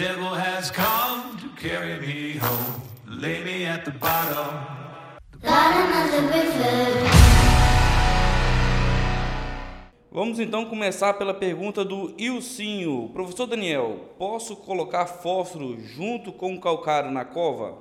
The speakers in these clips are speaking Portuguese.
devil has come to carry me home, lay me at the bottom. Bottom of the river. Vamos então começar pela pergunta do Ilcinho. Professor Daniel, posso colocar fósforo junto com o calcário na cova?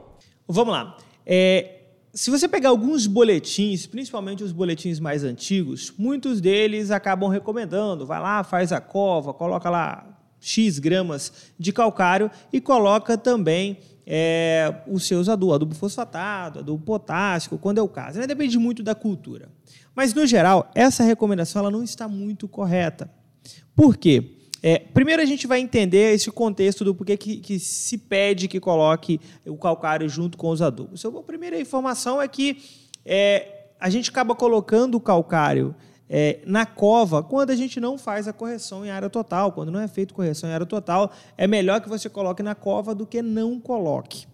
Vamos lá. É, se você pegar alguns boletins, principalmente os boletins mais antigos, muitos deles acabam recomendando, vai lá, faz a cova, coloca lá X gramas de calcário e coloca também é, os seus adubos, adubo fosfatado, adubo potássico, quando é o caso. Né? Depende muito da cultura. Mas, no geral, essa recomendação ela não está muito correta. Por quê? É, primeiro a gente vai entender esse contexto do porquê que, que, se pede que coloque o calcário junto com os adubos. Então, a primeira informação é que é, a gente acaba colocando o calcário é, na cova quando a gente não faz a correção em área total. Quando não é feito correção em área total, é melhor que você coloque na cova do que não coloque.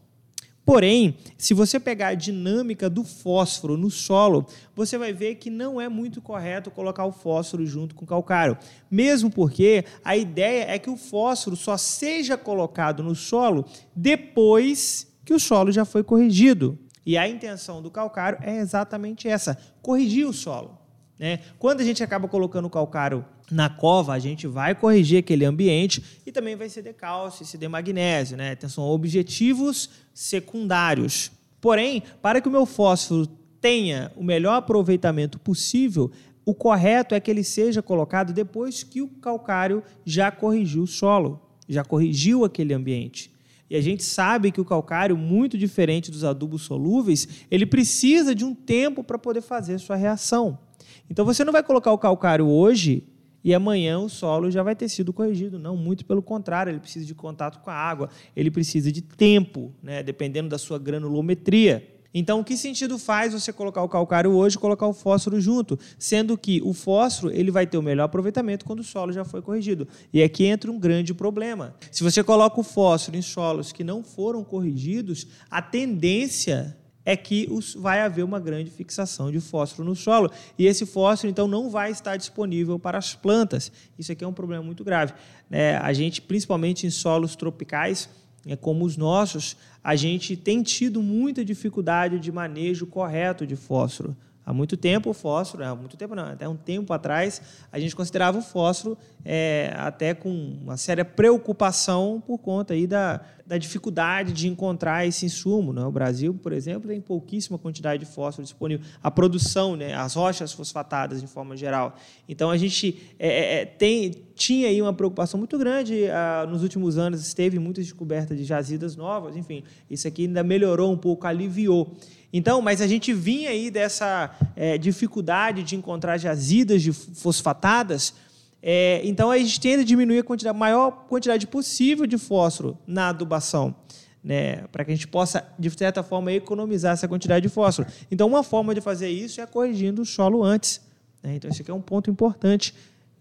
Porém, se você pegar a dinâmica do fósforo no solo, você vai ver que não é muito correto colocar o fósforo junto com o calcário. Mesmo porque a ideia é que o fósforo só seja colocado no solo depois que o solo já foi corrigido. E a intenção do calcário é exatamente essa: corrigir o solo. Né? Quando a gente acaba colocando o calcário na cova, a gente vai corrigir aquele ambiente e também vai ceder cálcio e ceder magnésio. Né? Então, são objetivos secundários. Porém, para que o meu fósforo tenha o melhor aproveitamento possível, o correto é que ele seja colocado depois que o calcário já corrigiu o solo, já corrigiu aquele ambiente. E a gente sabe que o calcário, muito diferente dos adubos solúveis, ele precisa de um tempo para poder fazer sua reação. Então você não vai colocar o calcário hoje e amanhã o solo já vai ter sido corrigido. Não, muito pelo contrário, ele precisa de contato com a água, ele precisa de tempo, né, dependendo da sua granulometria. Então, que sentido faz você colocar o calcário hoje e colocar o fósforo junto? Sendo que o fósforo ele vai ter o melhor aproveitamento quando o solo já foi corrigido. E aqui entra um grande problema. Se você coloca o fósforo em solos que não foram corrigidos, a tendência é que os, vai haver uma grande fixação de fósforo no solo. E esse fósforo, então, não vai estar disponível para as plantas. Isso aqui é um problema muito grave. É, a gente, principalmente em solos tropicais, é, como os nossos, a gente tem tido muita dificuldade de manejo correto de fósforo. Há muito tempo o fósforo, há muito tempo não, até um tempo atrás, a gente considerava o fósforo é, até com uma séria preocupação por conta aí da, da dificuldade de encontrar esse insumo. Né? O Brasil, por exemplo, tem pouquíssima quantidade de fósforo disponível. A produção, né? as rochas fosfatadas de forma geral. Então a gente é, é, é tem, tinha aí uma preocupação muito grande. Ah, nos últimos anos teve muitas descobertas de jazidas novas, enfim, isso aqui ainda melhorou um pouco, aliviou. Então, mas a gente vinha aí dessa é, dificuldade de encontrar jazidas de fosfatadas. É, então, a gente tende a diminuir a quantidade, maior quantidade possível de fósforo na adubação. Né, para que a gente possa, de certa forma, economizar essa quantidade de fósforo. Então, uma forma de fazer isso é corrigindo o solo antes. Né? Então, esse aqui é um ponto importante.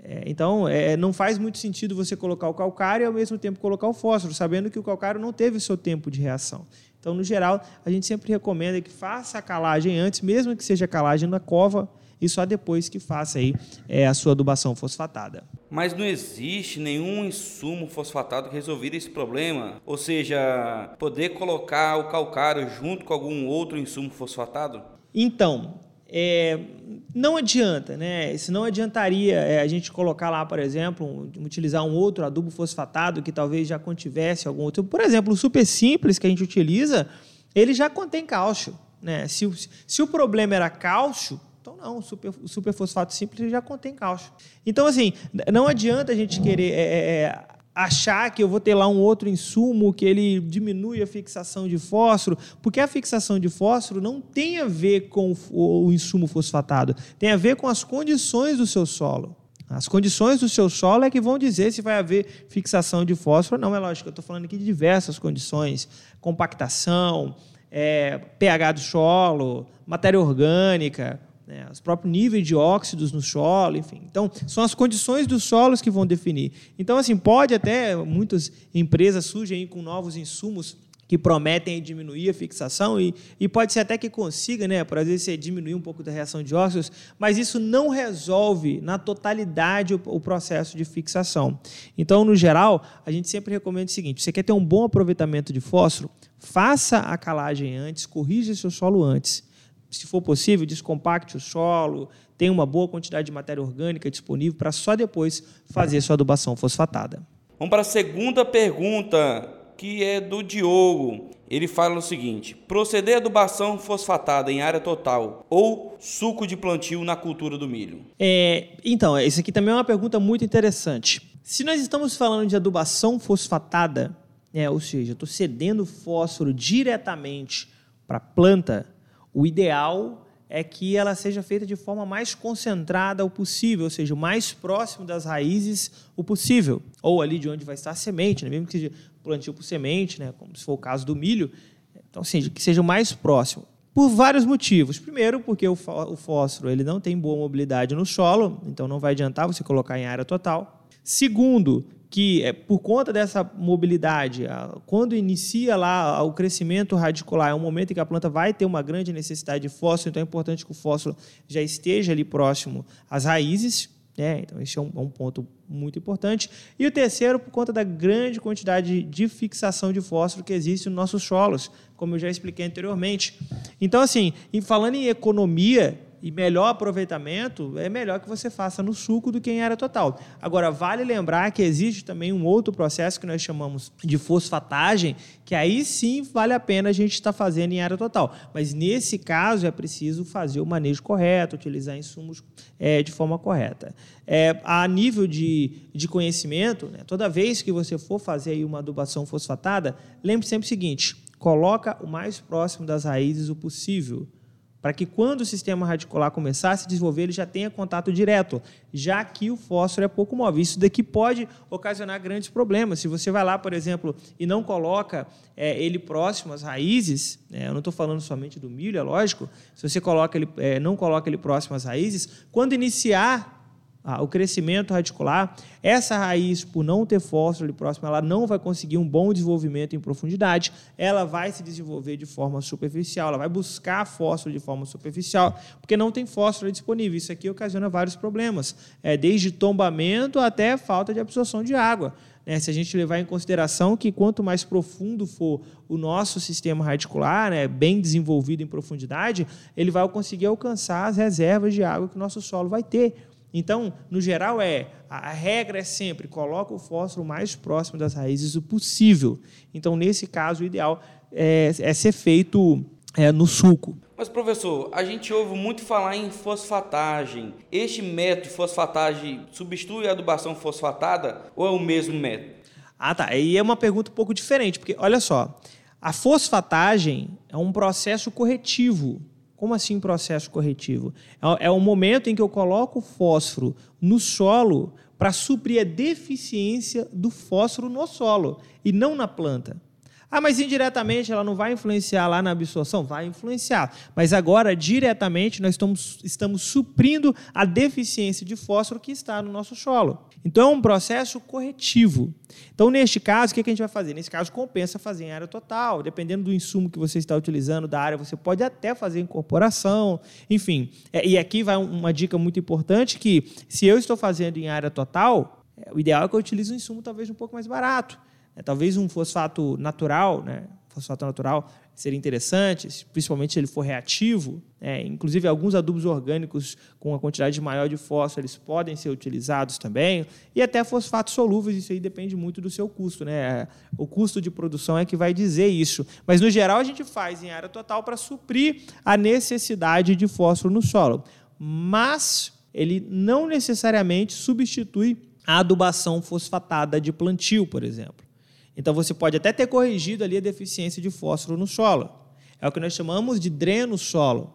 É, então, é, não faz muito sentido você colocar o calcário e, ao mesmo tempo, colocar o fósforo, sabendo que o calcário não teve o seu tempo de reação. Então, no geral, a gente sempre recomenda que faça a calagem antes, mesmo que seja calagem na cova, e só depois que faça aí é, a sua adubação fosfatada. Mas não existe nenhum insumo fosfatado que resolveria esse problema? Ou seja, poder colocar o calcário junto com algum outro insumo fosfatado? Então, é, não adianta, né? Isso não adiantaria é, a gente colocar lá, por exemplo, um, utilizar um outro adubo fosfatado que talvez já contivesse algum outro. Por exemplo, o super simples que a gente utiliza, ele já contém cálcio. Né? Se, se o problema era cálcio, não, super, superfosfato simples já contém cálcio. Então, assim, não adianta a gente querer é, é, é achar que eu vou ter lá um outro insumo que ele diminui a fixação de fósforo, porque a fixação de fósforo não tem a ver com o insumo fosfatado, tem a ver com as condições do seu solo. As condições do seu solo é que vão dizer se vai haver fixação de fósforo. Não, é lógico, eu estou falando aqui de diversas condições: compactação, é, pH do solo, matéria orgânica, né, os próprios níveis de óxidos no solo, enfim. Então, são as condições dos solos que vão definir. Então, assim, pode até, muitas empresas surgem com novos insumos que prometem diminuir a fixação e, e pode ser até que consiga, né, por às vezes você diminuir um pouco da reação de ósseos, mas isso não resolve na totalidade o, o, processo de fixação. Então, no geral, a gente sempre recomenda o seguinte: você quer ter um bom aproveitamento de fósforo, faça a calagem antes, corrija seu solo antes. Se for possível, descompacte o solo, tenha uma boa quantidade de matéria orgânica disponível para só depois fazer sua adubação fosfatada. Vamos para a segunda pergunta que é do Diogo. Ele fala o seguinte: proceder adubação fosfatada em área total ou suco de plantio na cultura do milho? É, então, isso aqui também é uma pergunta muito interessante. Se nós estamos falando de adubação fosfatada, é, ou seja, estou cedendo fósforo diretamente para a planta, o ideal é que ela seja feita de forma mais concentrada o possível, ou seja, o mais próximo das raízes o possível, ou ali de onde vai estar a semente, né? mesmo que seja plantio por semente, né? como se for o caso do milho, então assim, que seja o mais próximo. Por vários motivos. Primeiro, porque o fósforo ele não tem boa mobilidade no solo, então não vai adiantar você colocar em área total. Segundo, que é, por conta dessa mobilidade, quando inicia lá o crescimento radicular, é um momento em que a planta vai ter uma grande necessidade de fósforo, então é importante que o fósforo já esteja ali próximo às raízes. Né? Então, esse é um, é um, ponto muito importante. E o terceiro, por conta da grande quantidade de fixação de fósforo que existe nos nossos solos, como eu já expliquei anteriormente. Então, assim, falando em economia, e melhor aproveitamento, é melhor que você faça no suco do que em área total. Agora, vale lembrar que existe também um outro processo que nós chamamos de fosfatagem, que aí sim vale a pena a gente estar tá fazendo em área total. Mas nesse caso é preciso fazer o manejo correto, utilizar insumos é, de forma correta. É, a nível de, de conhecimento, né, toda vez que você for fazer uma adubação fosfatada, lembre sempre o seguinte: coloca o mais próximo das raízes o possível para que quando o sistema radicular começar a se desenvolver, ele já tenha contato direto, já que o fósforo é pouco móvel. Isso daqui pode ocasionar grandes problemas. Se você vai lá, por exemplo, e não coloca é, ele próximo às raízes, é, eu não estou falando somente do milho, é lógico, se você coloca ele, é, não coloca ele próximo às raízes, quando iniciar ah, o crescimento radicular, essa raiz, por não ter fósforo ali próximo, ela não vai conseguir um bom desenvolvimento em profundidade, ela vai se desenvolver de forma superficial, ela vai buscar fósforo de forma superficial, porque não tem fósforo disponível. Isso aqui ocasiona vários problemas, é, desde tombamento até falta de absorção de água. Né, se a gente levar em consideração que quanto mais profundo for o nosso sistema radicular, né, bem desenvolvido em profundidade, ele vai conseguir alcançar as reservas de água que o nosso solo vai ter. Então, no geral, é a regra é sempre coloca o fósforo mais próximo das raízes o possível. Então, nesse caso, o ideal é, é ser feito é, no suco. Mas, professor, a gente ouve muito falar em fosfatagem. Este método de fosfatagem substitui a adubação fosfatada ou é o mesmo método? Ah, tá. Aí é uma pergunta um pouco diferente, porque olha só, a fosfatagem é um processo corretivo como assim processo corretivo? É, é o momento em que eu coloco o fósforo no solo para suprir a deficiência do fósforo no solo e não na planta. Ah, mas indiretamente ela não vai influenciar lá na absorção? Vai influenciar. Mas agora, diretamente, nós estamos, estamos suprindo a deficiência de fósforo que está no nosso solo. Então, é um processo corretivo. Então, neste caso, o que a gente vai fazer? Nesse caso, compensa fazer em área total. Dependendo do insumo que você está utilizando, da área, você pode até fazer incorporação. Enfim, é, e aqui vai uma dica muito importante que, se eu estou fazendo em área total, é, o ideal é que eu utilize um insumo talvez um pouco mais barato. É, talvez um fosfato natural, né? fosfato natural seria interessante, principalmente se ele for reativo. É, inclusive, alguns adubos orgânicos com uma quantidade maior de fósforo eles podem ser utilizados também. E até fosfatos solúveis, isso aí depende muito do seu custo. Né? O custo de produção é que vai dizer isso. Mas, no geral, a gente faz em área total para suprir a necessidade de fósforo no solo. Mas ele não necessariamente substitui a adubação fosfatada de plantio, por exemplo. Então você pode até ter corrigido ali a deficiência de fósforo no solo. É o que nós chamamos de dreno solo.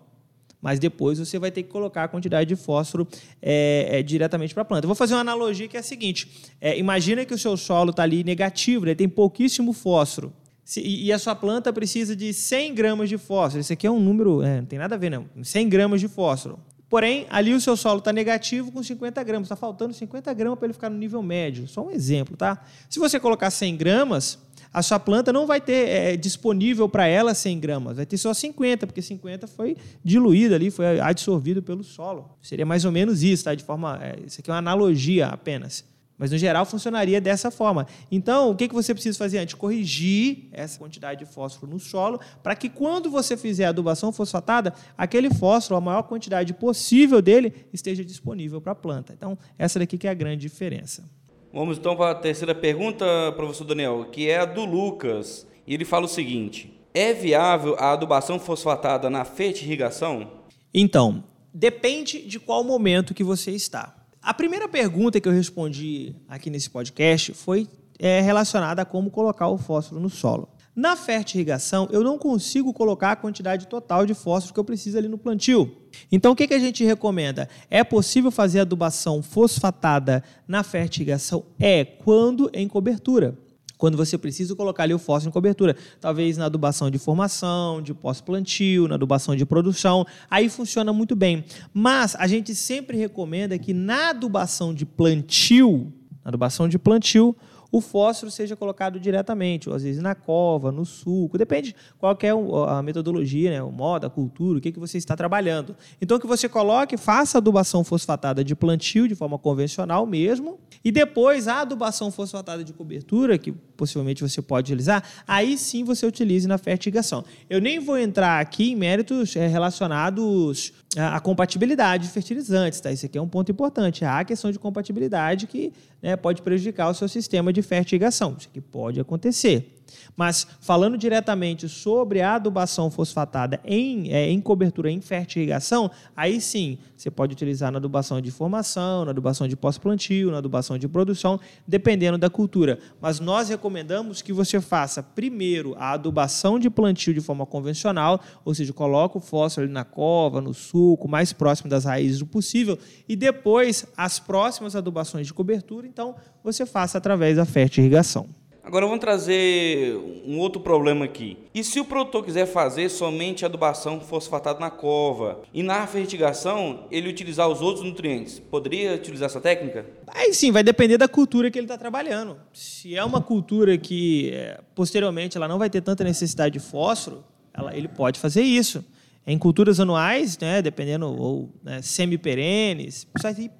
Mas depois você vai ter que colocar a quantidade de fósforo é, é, diretamente para a planta. Eu vou fazer uma analogia que é a seguinte: é, imagina que o seu solo está ali negativo, ele tem pouquíssimo fósforo. Se, e a sua planta precisa de 100 gramas de fósforo. Esse aqui é um número, é, não tem nada a ver, não. 100 gramas de fósforo. Porém, ali o seu solo está negativo com 50 gramas. Está faltando 50 gramas para ele ficar no nível médio. Só um exemplo, tá? Se você colocar 100 gramas, a sua planta não vai ter é, disponível para ela 100 gramas, vai ter só 50, porque 50 foi diluído ali, foi absorvido pelo solo. Seria mais ou menos isso, tá? De forma, é, isso aqui é uma analogia apenas. Mas, no geral, funcionaria dessa forma. Então, o que, que você precisa fazer antes? Corrigir essa quantidade de fósforo no solo, para que quando você fizer a adubação fosfatada, aquele fósforo, a maior quantidade possível dele, esteja disponível para a planta. Então, essa daqui que é a grande diferença. Vamos então para a terceira pergunta, professor Daniel, que é a do Lucas. E ele fala o seguinte: é viável a adubação fosfatada na fertirrigação? Então, depende de qual momento que você está. A primeira pergunta que eu respondi aqui nesse podcast foi é, relacionada a como colocar o fósforo no solo. Na fertirrigação, eu não consigo colocar a quantidade total de fósforo que eu preciso ali no plantio. Então, o que, que a gente recomenda? É possível fazer adubação fosfatada na fertirrigação? É, quando em cobertura quando você precisa colocar ali o fósforo em cobertura. Talvez na adubação de formação, de pós-plantio, na adubação de produção. Aí funciona muito bem. Mas a gente sempre recomenda que na adubação de plantio, na adubação de plantio, o fósforo seja colocado diretamente, ou às vezes na cova, no suco, depende qual é a metodologia, né, o modo, a cultura, o que, que você está trabalhando. Então, que você coloque, faça adubação fosfatada de plantio de forma convencional mesmo, e depois a adubação fosfatada de cobertura, que possivelmente você pode utilizar, aí sim você utilize na fertigação. Eu nem vou entrar aqui em méritos é, relacionados à compatibilidade de fertilizantes, tá? Isso aqui é um ponto importante. Há a questão de compatibilidade que né, pode prejudicar o seu sistema de fertigação. Isso aqui pode acontecer. Mas falando diretamente sobre a adubação fosfatada em, é, em cobertura em fertirrigação, aí sim você pode utilizar na adubação de formação, na adubação de pós-plantio, na adubação de produção, dependendo da cultura. Mas nós recomendamos que você faça primeiro a adubação de plantio de forma convencional, ou seja, coloca o fósforo ali na cova, no suco, mais próximo das raízes do possível, e depois as próximas adubações de cobertura, então você faça através da fertirrigação. Agora vamos trazer um outro problema aqui. E se o produtor quiser fazer somente adubação fosfatada na cova e na fertigação ele utilizar os outros nutrientes, poderia utilizar essa técnica? Aí sim, vai depender da cultura que ele está trabalhando. Se é uma cultura que é, posteriormente ela não vai ter tanta necessidade de fósforo, ela, ele pode fazer isso. Em culturas anuais, né, dependendo, ou né, semi-perenes,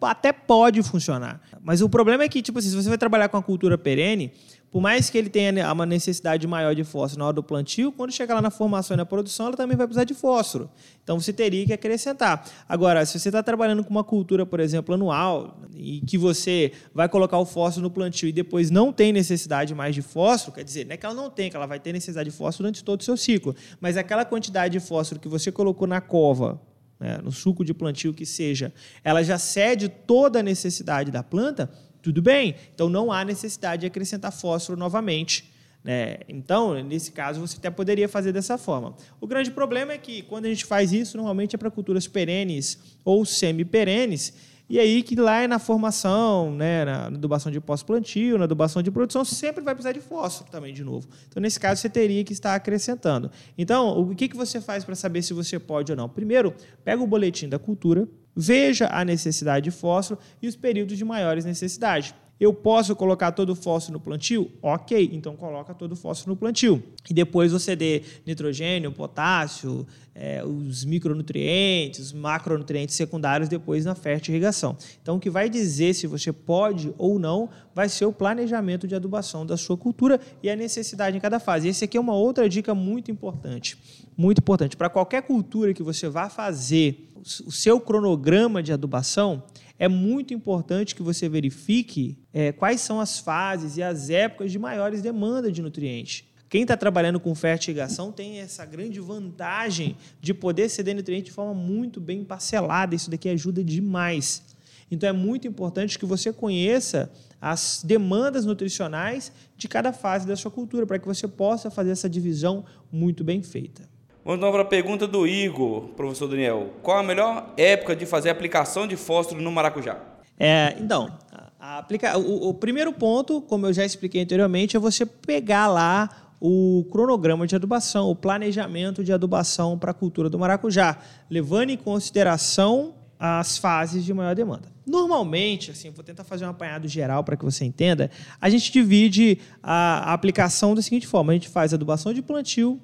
até pode funcionar. Mas o problema é que, tipo assim, se você vai trabalhar com a cultura perene, por mais que ele tenha uma necessidade maior de fósforo na hora do plantio, quando chegar lá na formação e na produção, ela também vai precisar de fósforo. Então você teria que acrescentar. Agora, se você está trabalhando com uma cultura, por exemplo, anual, e que você vai colocar o fósforo no plantio e depois não tem necessidade mais de fósforo, quer dizer, não é que ela não tem, que ela vai ter necessidade de fósforo durante todo o seu ciclo, mas aquela quantidade de fósforo que você colocou na cova, né, no suco de plantio que seja, ela já cede toda a necessidade da planta, tudo bem. Então não há necessidade de acrescentar fósforo novamente. Né? Então, nesse caso, você até poderia fazer dessa forma. O grande problema é que quando a gente faz isso, normalmente é para culturas perenes ou semi-perenes, e aí que lá é na formação, né, na adubação de pós-plantio, na adubação de produção, sempre vai precisar de fósforo também, de novo. Então, nesse caso, você teria que estar acrescentando. Então, o que, que você faz para saber se você pode ou não? Primeiro, pega o boletim da cultura, veja a necessidade de fósforo e os períodos de maiores necessidades. Eu posso colocar todo o fósforo no plantio? Ok, então coloca todo o fósforo no plantio. E depois você dê nitrogênio, potássio, é, os micronutrientes, os macronutrientes secundários depois na fertirrigação. Então, o que vai dizer se você pode ou não vai ser o planejamento de adubação da sua cultura e a necessidade em cada fase. Esse aqui é uma outra dica muito importante. Muito importante. Para qualquer cultura que você vá fazer o seu cronograma de adubação, é muito importante que você verifique é, quais são as fases e as épocas de maiores demandas de nutrientes. Quem está trabalhando com fertigação tem essa grande vantagem de poder ceder nutrientes de forma muito bem parcelada. Isso daqui ajuda demais. Então é muito importante que você conheça as demandas nutricionais de cada fase da sua cultura, para que você possa fazer essa divisão muito bem feita. Vamos então para a pergunta do Igor, professor Daniel. Qual a melhor época de fazer aplicação de fósforo no maracujá? É, então, aplica... o, o primeiro ponto, como eu já expliquei anteriormente, é você pegar lá o cronograma de adubação, o planejamento de adubação para a cultura do maracujá, levando em consideração as fases de maior demanda. Normalmente, assim, vou tentar fazer um apanhado geral para que você entenda, a gente divide a aplicação da seguinte forma: a gente faz adubação de plantio,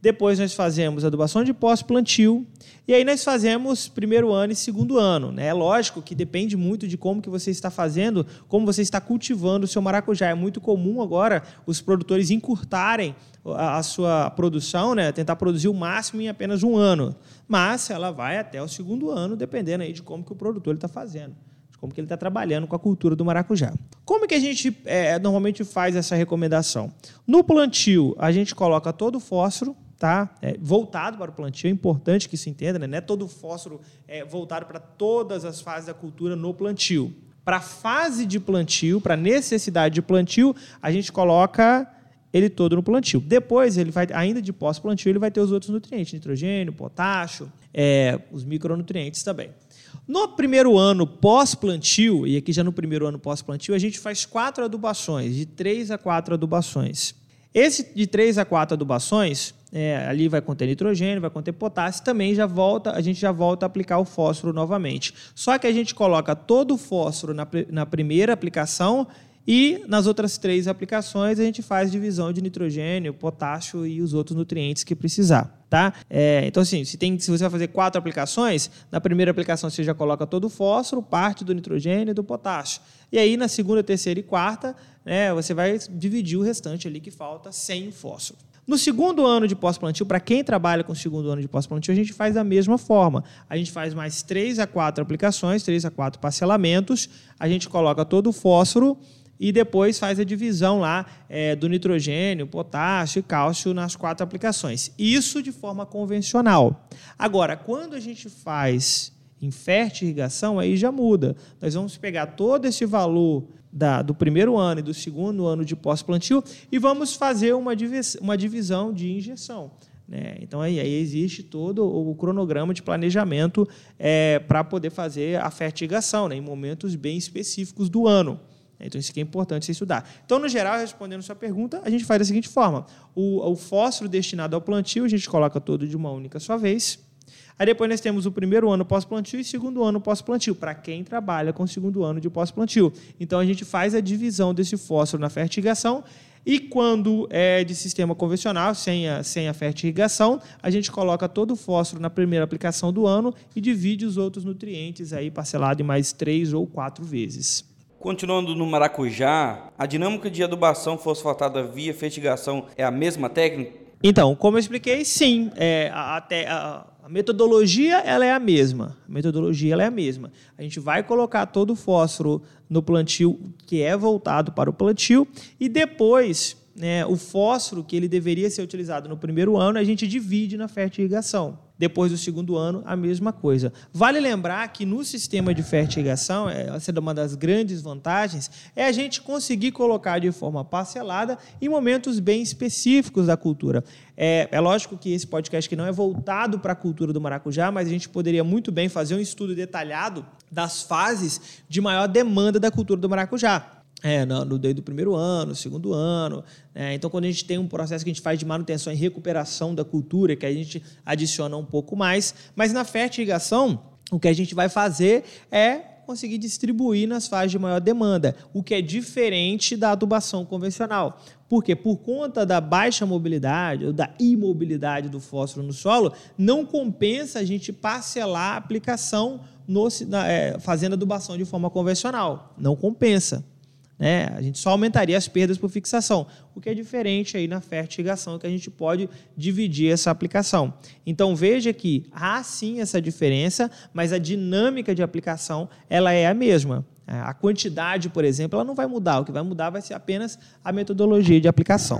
depois nós fazemos adubação de pós-plantio. E aí nós fazemos primeiro ano e segundo ano. Né? É lógico que depende muito de como que você está fazendo, como você está cultivando o seu maracujá. É muito comum agora os produtores encurtarem a, a sua produção, né? tentar produzir o máximo em apenas um ano. Mas ela vai até o segundo ano, dependendo aí de como que o produtor está fazendo como que ele está trabalhando com a cultura do maracujá. Como que a gente é, normalmente faz essa recomendação? No plantio, a gente coloca todo o fósforo, tá? É, voltado para o plantio. É importante que se entenda, né? não é todo o fósforo é, voltado para todas as fases da cultura no plantio. Para a fase de plantio, para a necessidade de plantio, a gente coloca ele todo no plantio. Depois, ele vai, ainda de pós-plantio, ele vai ter os outros nutrientes, nitrogênio, potássio, é, os micronutrientes também. No primeiro ano pós-plantio, e aqui já no primeiro ano pós-plantio, a gente faz quatro adubações, de três a quatro adubações. Esse de três a quatro adubações, é, ali vai conter nitrogênio, vai conter potássio, também já volta, a gente já volta a aplicar o fósforo novamente. Só que a gente coloca todo o fósforo na, na primeira aplicação e nas outras três aplicações a gente faz divisão de nitrogênio, potássio e os outros nutrientes que precisar. Tá? É, então, assim, se, tem, se você vai fazer quatro aplicações, na primeira aplicação você já coloca todo o fósforo, parte do nitrogênio e do potássio. E aí, na segunda, terceira e quarta, né, você vai dividir o restante ali que falta sem fósforo. No segundo ano de pós-plantio, para quem trabalha com o segundo ano de pós-plantio, a gente faz da mesma forma. A gente faz mais três a quatro aplicações, três a quatro parcelamentos, a gente coloca todo o fósforo e depois faz a divisão lá é, do nitrogênio, potássio e cálcio nas quatro aplicações. Isso de forma convencional. Agora, quando a gente faz em irrigação, aí já muda. Nós vamos pegar todo esse valor da, do primeiro ano e do segundo ano de pós-plantio e vamos fazer uma, divis, uma divisão de injeção. Né? Então, aí, aí, existe todo o cronograma de planejamento é, para poder fazer a fertigação né? em momentos bem específicos do ano. Então, isso aqui é importante você estudar. Então, no geral, respondendo sua pergunta, a gente faz da seguinte forma: o, o fósforo destinado ao plantio, a gente coloca todo de uma única só vez. Aí depois nós temos o primeiro ano pós-plantio e segundo ano pós-plantio, para quem trabalha com o segundo ano de pós-plantio. Então a gente faz a divisão desse fósforo na fertigação e quando é de sistema convencional, sem a, sem a fertirrigação, a gente coloca todo o fósforo na primeira aplicação do ano e divide os outros nutrientes aí parcelado em mais três ou quatro vezes. Continuando no maracujá, a dinâmica de adubação fosfatada via fertigação é a mesma técnica? Então, como eu expliquei, sim. É, a, a, a metodologia ela é a mesma. A metodologia ela é a mesma. A gente vai colocar todo o fósforo no plantio que é voltado para o plantio e depois né, o fósforo que ele deveria ser utilizado no primeiro ano a gente divide na fertirrigação. Depois do segundo ano, a mesma coisa. Vale lembrar que no sistema de fertirrigação, é, essa é uma das grandes vantagens, é a gente conseguir colocar de forma parcelada em momentos bem específicos da cultura. É, é lógico que esse podcast aqui não é voltado para a cultura do maracujá, mas a gente poderia muito bem fazer um estudo detalhado das fases de maior demanda da cultura do maracujá. É, no, no do primeiro ano, segundo ano. É, então, quando a gente tem um processo que a gente faz de manutenção e recuperação da cultura, que a gente adiciona um pouco mais. Mas na fertilização, o que a gente vai fazer é conseguir distribuir nas fases de maior demanda, o que é diferente da adubação convencional. Porque por conta da baixa mobilidade ou da imobilidade do fósforo no solo, não compensa a gente parcelar a aplicação no, na, é, fazendo adubação de forma convencional. Não compensa. Né? A gente só aumentaria as perdas por fixação, o que é diferente aí na fertigação, que a gente pode dividir essa aplicação. Então veja que há sim essa diferença, mas a dinâmica de aplicação ela é a mesma. A quantidade, por exemplo, ela não vai mudar. O que vai mudar vai ser apenas a metodologia de aplicação.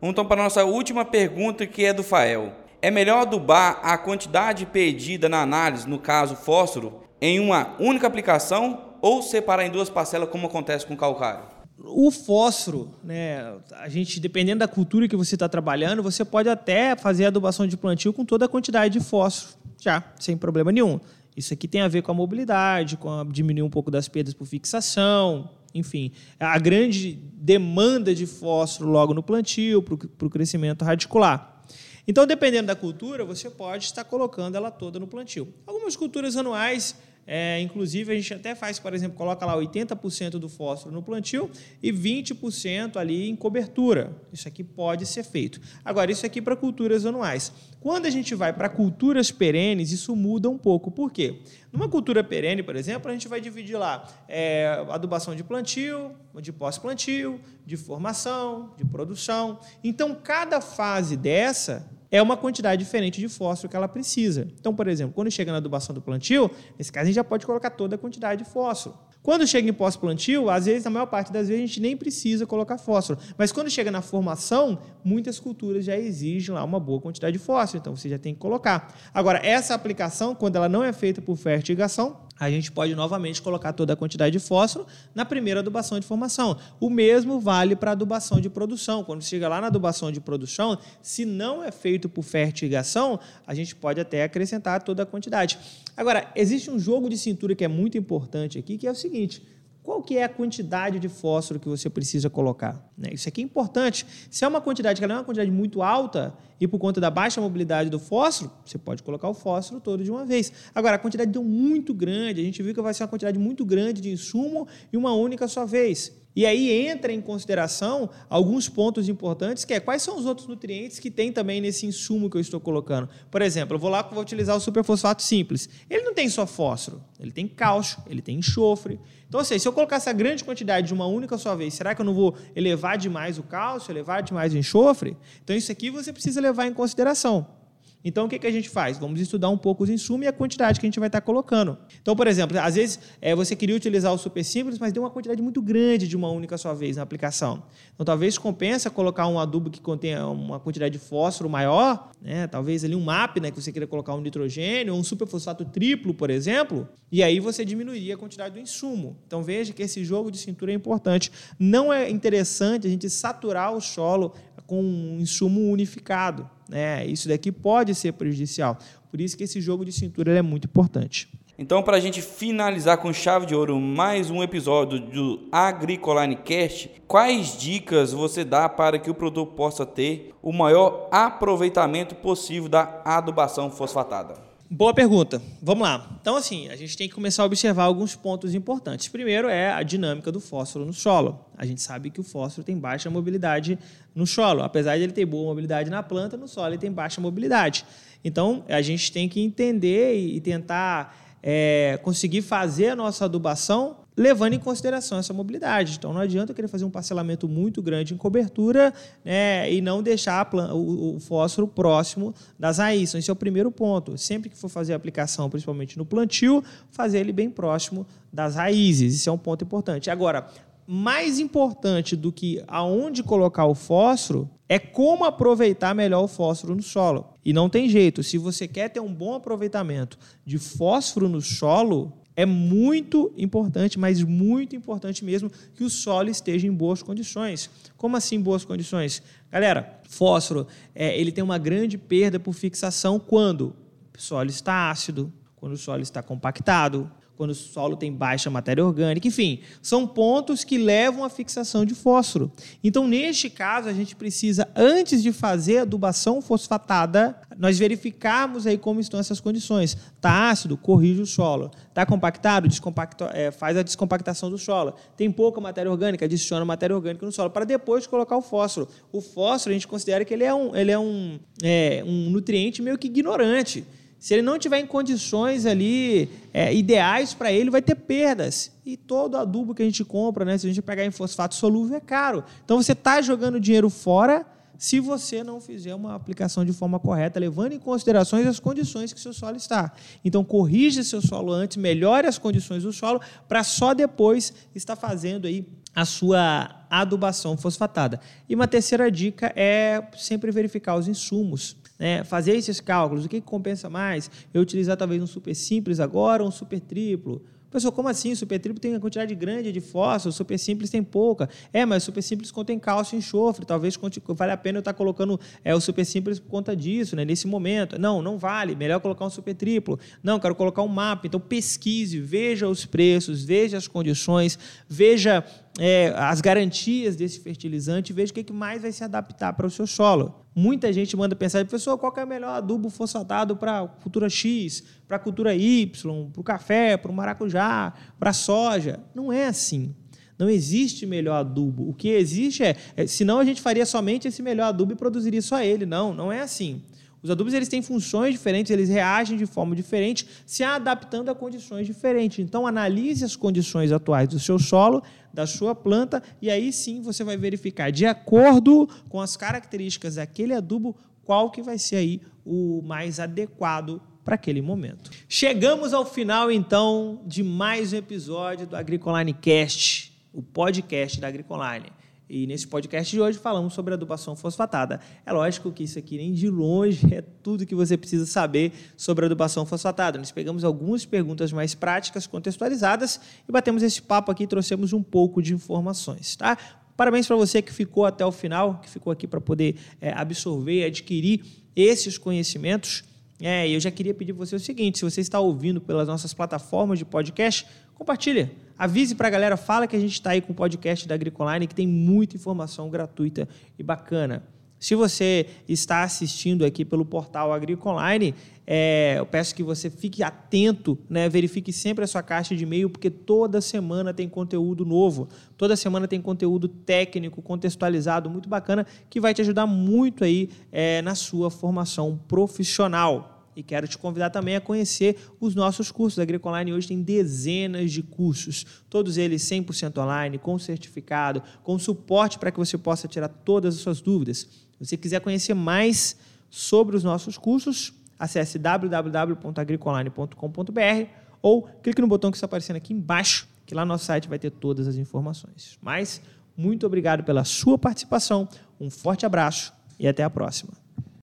Vamos então para a nossa última pergunta, que é do Fael. É melhor adubar a quantidade pedida na análise, no caso fósforo, em uma única aplicação ou separar em duas parcelas, como acontece com o calcário? O fósforo, né, a gente, dependendo da cultura que você está trabalhando, você pode até fazer adubação de plantio com toda a quantidade de fósforo, já, sem problema nenhum. Isso aqui tem a ver com a mobilidade, com a, diminuir um pouco das perdas por fixação, enfim, a grande demanda de fósforo logo no plantio, para o crescimento radicular. Então, dependendo da cultura, você pode estar colocando ela toda no plantio. Algumas culturas anuais é, inclusive, a gente até faz, por exemplo, coloca lá 80% do fósforo no plantio e 20% ali em cobertura. Isso aqui pode ser feito. Agora, isso aqui para culturas anuais. Quando a gente vai para culturas perenes, isso muda um pouco. Por quê? Numa cultura perene, por exemplo, a gente vai dividir lá é, adubação de plantio, de pós-plantio, de formação, de produção. Então, cada fase dessa é uma quantidade diferente de fósforo que ela precisa. Então, por exemplo, quando chega na adubação do plantio, nesse caso a gente já pode colocar toda a quantidade de fósforo. Quando chega em pós-plantio, às vezes, na maior parte das vezes, a gente nem precisa colocar fósforo. Mas quando chega na formação, muitas culturas já exigem lá uma boa quantidade de fósforo, então você já tem que colocar. Agora, essa aplicação, quando ela não é feita por fertigação, a gente pode novamente colocar toda a quantidade de fósforo na primeira adubação de formação. O mesmo vale para adubação de produção. Quando chega lá na adubação de produção, se não é feito por fertigação, a gente pode até acrescentar toda a quantidade. Agora, existe um jogo de cintura que é muito importante aqui, que é o seguinte: qual que é a quantidade de fósforo que você precisa colocar? Né? Isso aqui é importante. Se é uma quantidade que não é uma quantidade muito alta e por conta da baixa mobilidade do fósforo, você pode colocar o fósforo todo de uma vez. Agora, a quantidade deu muito grande, a gente viu que vai ser uma quantidade muito grande de insumo e uma única só vez. E aí entra em consideração alguns pontos importantes, que é quais são os outros nutrientes que tem também nesse insumo que eu estou colocando. Por exemplo, eu vou lá vou utilizar o superfosfato simples. Ele não tem só fósforo, ele tem cálcio, ele tem enxofre. Então, assim, se eu colocar essa grande quantidade de uma única só vez, será que eu não vou elevar demais o cálcio, elevar demais o enxofre? Então, isso aqui você precisa levar em consideração. Então, o que, que a gente faz? Vamos estudar um pouco os insumos e a quantidade que a gente vai estar colocando. Então, por exemplo, às vezes é, você queria utilizar o super simples, mas deu uma quantidade muito grande de uma única só vez na aplicação. Então, talvez compensa colocar um adubo que contenha uma quantidade de fósforo maior, né? talvez ali um MAP, né, que você queira colocar um nitrogênio, ou um superfosfato triplo, por exemplo, e aí você diminuiria a quantidade do insumo. Então, veja que esse jogo de cintura é importante. Não é interessante a gente saturar o solo com um insumo unificado. Né? Isso daqui pode ser prejudicial. Por isso que esse jogo de cintura é muito importante. Então, para a gente finalizar com chave de ouro mais um episódio do Agricoline Cast, quais dicas você dá para que o produtor possa ter o maior aproveitamento possível da adubação fosfatada? Boa pergunta. Vamos lá. Então, assim, a gente tem que começar a observar alguns pontos importantes. Primeiro é a dinâmica do fósforo no solo. A gente sabe que o fósforo tem baixa mobilidade no solo. Apesar de ele ter boa mobilidade na planta, no solo ele tem baixa mobilidade. Então, a gente tem que entender e tentar é, conseguir fazer a nossa adubação levando em consideração essa mobilidade. Então, não adianta eu querer fazer um parcelamento muito grande em cobertura né, e não deixar o, o, fósforo próximo das raízes. Então, esse é o primeiro ponto. Sempre que for fazer a aplicação, principalmente no plantio, fazer ele bem próximo das raízes. Isso é um ponto importante. Agora, mais importante do que aonde colocar o fósforo é como aproveitar melhor o fósforo no solo. E não tem jeito, se você quer ter um bom aproveitamento de fósforo no solo, é muito importante, mas muito importante mesmo, que o solo esteja em boas condições. Como assim boas condições? Galera, fósforo é, ele tem uma grande perda por fixação quando o solo está ácido, quando o solo está compactado, quando o solo tem baixa matéria orgânica, enfim, são pontos que levam à fixação de fósforo. Então, neste caso, a gente precisa, antes de fazer adubação fosfatada, nós verificarmos aí como estão essas condições. Está ácido, corrige o solo. Está compactado, é, faz a descompactação do solo. Tem pouca matéria orgânica, adiciona matéria orgânica no solo, para depois colocar o fósforo. O fósforo, a gente considera que ele é um, ele é um, é, um nutriente meio que ignorante. Se ele não tiver em condições ali é, ideais para ele, vai ter perdas. E todo adubo que a gente compra, né, se a gente pegar em fosfato solúvel, é caro. Então você está jogando dinheiro fora se você não fizer uma aplicação de forma correta, levando em considerações as condições que seu solo está. Então, corrija seu solo antes, melhore as condições do solo, para só depois estar fazendo aí a sua adubação fosfatada. E uma terceira dica é sempre verificar os insumos né, fazer esses cálculos, o que, que compensa mais? Eu utilizar talvez um super simples agora ou um super triplo? Pessoal, como assim? Super triplo tem uma quantidade grande de fósforo, super simples tem pouca. É, mas super simples contém cálcio e enxofre. Talvez vale a pena eu estar colocando é, o super simples por conta disso, né, nesse momento. Não, não vale. Melhor colocar um super triplo. Não, quero colocar um mapa. Então pesquise, veja os preços, veja as condições, veja é, as garantias desse fertilizante e veja o que, que mais vai se adaptar para o seu solo. Muita gente manda pensar, professor, qual é o melhor adubo fosfatado para cultura X, para cultura Y, para o café, para o maracujá, para a soja? Não é assim. Não existe melhor adubo. O que existe é, é, senão a gente faria somente esse melhor adubo e produziria só ele. Não, não é assim. Os adubos eles têm funções diferentes, eles reagem de forma diferente, se adaptando a condições diferentes. Então, analise as condições atuais do seu solo, da sua planta, e aí sim você vai verificar, de acordo com as características daquele adubo, qual que vai ser aí o mais adequado para aquele momento. Chegamos ao final, então, de mais um episódio do Agricoline Cast, o podcast da Agricoline. E nesse podcast de hoje falamos sobre adubação fosfatada. É lógico que isso aqui nem de longe é tudo que você precisa saber sobre adubação fosfatada. Nós pegamos algumas perguntas mais práticas, contextualizadas e batemos esse papo aqui e trouxemos um pouco de informações, tá? Parabéns para você que ficou até o final, que ficou aqui para poder é, absorver e adquirir esses conhecimentos. É, eu já queria pedir você o seguinte: se você está ouvindo pelas nossas plataformas de podcast, compartilha. Avise para a galera, fala que a gente está aí com o podcast da Agricoline, que tem muita informação gratuita e bacana. Se você está assistindo aqui pelo portal Agricoline, é, eu peço que você fique atento, né? verifique sempre a sua caixa de e-mail, porque toda semana tem conteúdo novo, toda semana tem conteúdo técnico, contextualizado, muito bacana, que vai te ajudar muito aí é, na sua formação profissional. E quero te convidar também a conhecer os nossos cursos. A Agricoline hoje tem dezenas de cursos, todos eles 100% online, com certificado, com suporte para que você possa tirar todas as suas dúvidas. Se você quiser conhecer mais sobre os nossos cursos, acesse www.agricoline.com.br ou clique no botão que está aparecendo aqui embaixo, que lá no nosso site vai ter todas as informações. Mas muito obrigado pela sua participação, um forte abraço e até a próxima.